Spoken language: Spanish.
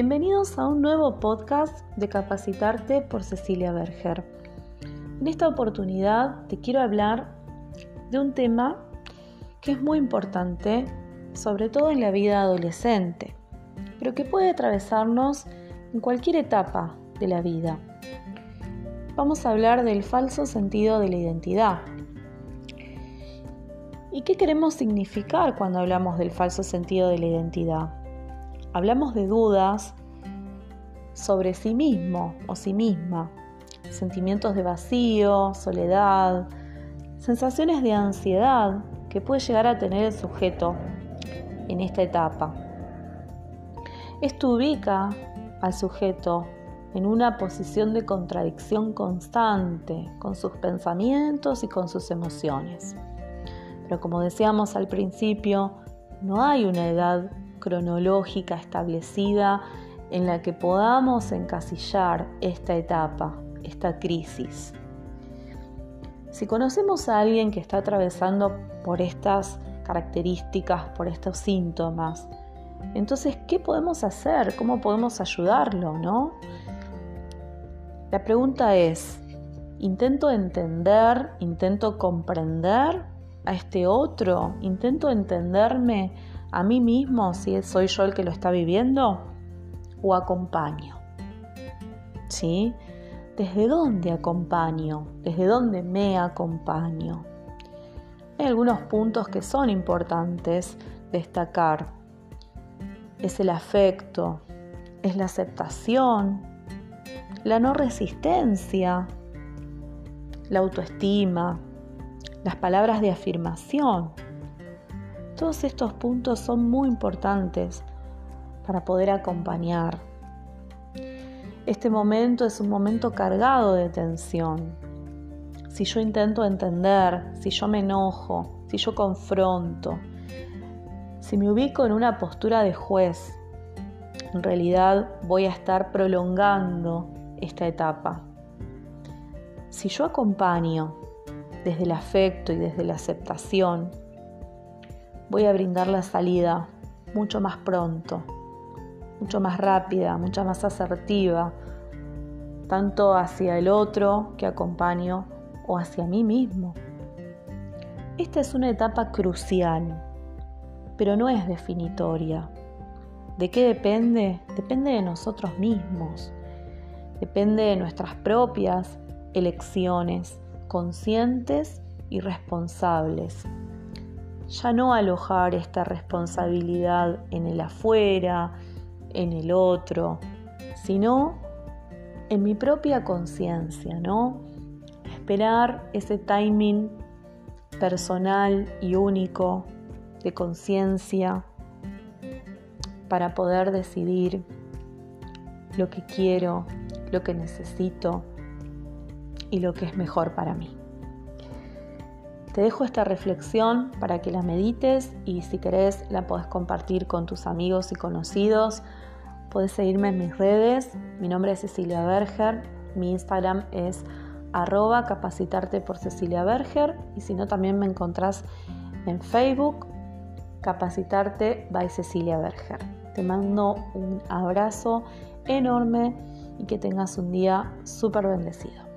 Bienvenidos a un nuevo podcast de Capacitarte por Cecilia Berger. En esta oportunidad te quiero hablar de un tema que es muy importante, sobre todo en la vida adolescente, pero que puede atravesarnos en cualquier etapa de la vida. Vamos a hablar del falso sentido de la identidad. ¿Y qué queremos significar cuando hablamos del falso sentido de la identidad? Hablamos de dudas sobre sí mismo o sí misma, sentimientos de vacío, soledad, sensaciones de ansiedad que puede llegar a tener el sujeto en esta etapa. Esto ubica al sujeto en una posición de contradicción constante con sus pensamientos y con sus emociones. Pero como decíamos al principio, no hay una edad cronológica establecida en la que podamos encasillar esta etapa, esta crisis. Si conocemos a alguien que está atravesando por estas características, por estos síntomas, entonces, ¿qué podemos hacer? ¿Cómo podemos ayudarlo? ¿no? La pregunta es, ¿intento entender, intento comprender a este otro? ¿Intento entenderme a mí mismo si soy yo el que lo está viviendo o acompaño. ¿Sí? ¿Desde dónde acompaño? ¿Desde dónde me acompaño? Hay algunos puntos que son importantes destacar. Es el afecto, es la aceptación, la no resistencia, la autoestima, las palabras de afirmación, todos estos puntos son muy importantes para poder acompañar. Este momento es un momento cargado de tensión. Si yo intento entender, si yo me enojo, si yo confronto, si me ubico en una postura de juez, en realidad voy a estar prolongando esta etapa. Si yo acompaño desde el afecto y desde la aceptación, voy a brindar la salida mucho más pronto, mucho más rápida, mucho más asertiva, tanto hacia el otro que acompaño o hacia mí mismo. Esta es una etapa crucial, pero no es definitoria. ¿De qué depende? Depende de nosotros mismos. Depende de nuestras propias elecciones conscientes y responsables ya no alojar esta responsabilidad en el afuera, en el otro, sino en mi propia conciencia, ¿no? Esperar ese timing personal y único de conciencia para poder decidir lo que quiero, lo que necesito y lo que es mejor para mí. Te dejo esta reflexión para que la medites y si querés la podés compartir con tus amigos y conocidos. Puedes seguirme en mis redes. Mi nombre es Cecilia Berger. Mi Instagram es arroba capacitarte por Cecilia Berger. Y si no, también me encontrás en Facebook capacitarte by Cecilia Berger. Te mando un abrazo enorme y que tengas un día súper bendecido.